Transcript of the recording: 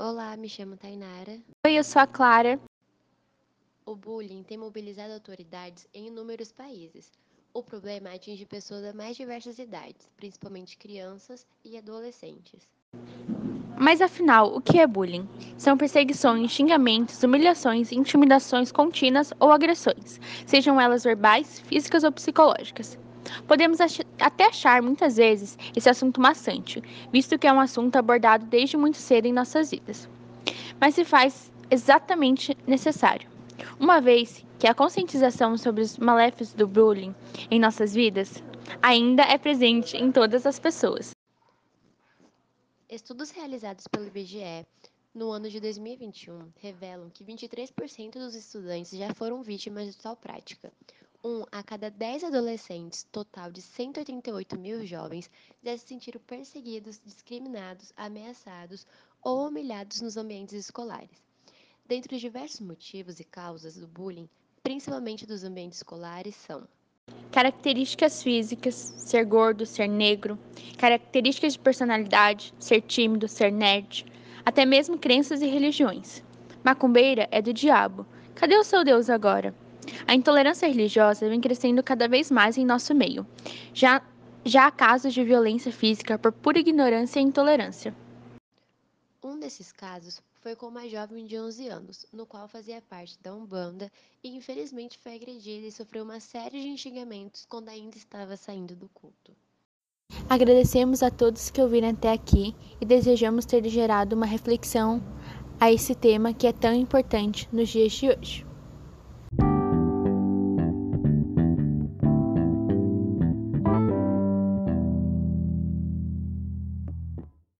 Olá, me chamo Tainara. Oi, eu sou a Clara. O bullying tem mobilizado autoridades em inúmeros países. O problema atinge pessoas das mais diversas idades, principalmente crianças e adolescentes. Mas afinal, o que é bullying? São perseguições, xingamentos, humilhações, intimidações contínuas ou agressões, sejam elas verbais, físicas ou psicológicas. Podemos até achar muitas vezes esse assunto maçante, visto que é um assunto abordado desde muito cedo em nossas vidas. Mas se faz exatamente necessário, uma vez que a conscientização sobre os maléficos do bullying em nossas vidas ainda é presente em todas as pessoas. Estudos realizados pelo IBGE no ano de 2021 revelam que 23% dos estudantes já foram vítimas de tal prática. Um a cada 10 adolescentes, total de 188 mil jovens, já se sentiram perseguidos, discriminados, ameaçados ou humilhados nos ambientes escolares. Dentre os diversos motivos e causas do bullying, principalmente dos ambientes escolares, são Características físicas: ser gordo, ser negro. Características de personalidade: ser tímido, ser nerd. Até mesmo crenças e religiões. Macumbeira é do diabo. Cadê o seu Deus agora? A intolerância religiosa vem crescendo cada vez mais em nosso meio. Já, já há casos de violência física por pura ignorância e intolerância. Um desses casos foi com uma jovem de 11 anos, no qual fazia parte da Umbanda e infelizmente foi agredida e sofreu uma série de xingamentos quando ainda estava saindo do culto. Agradecemos a todos que ouviram até aqui e desejamos ter gerado uma reflexão a esse tema que é tão importante nos dias de hoje.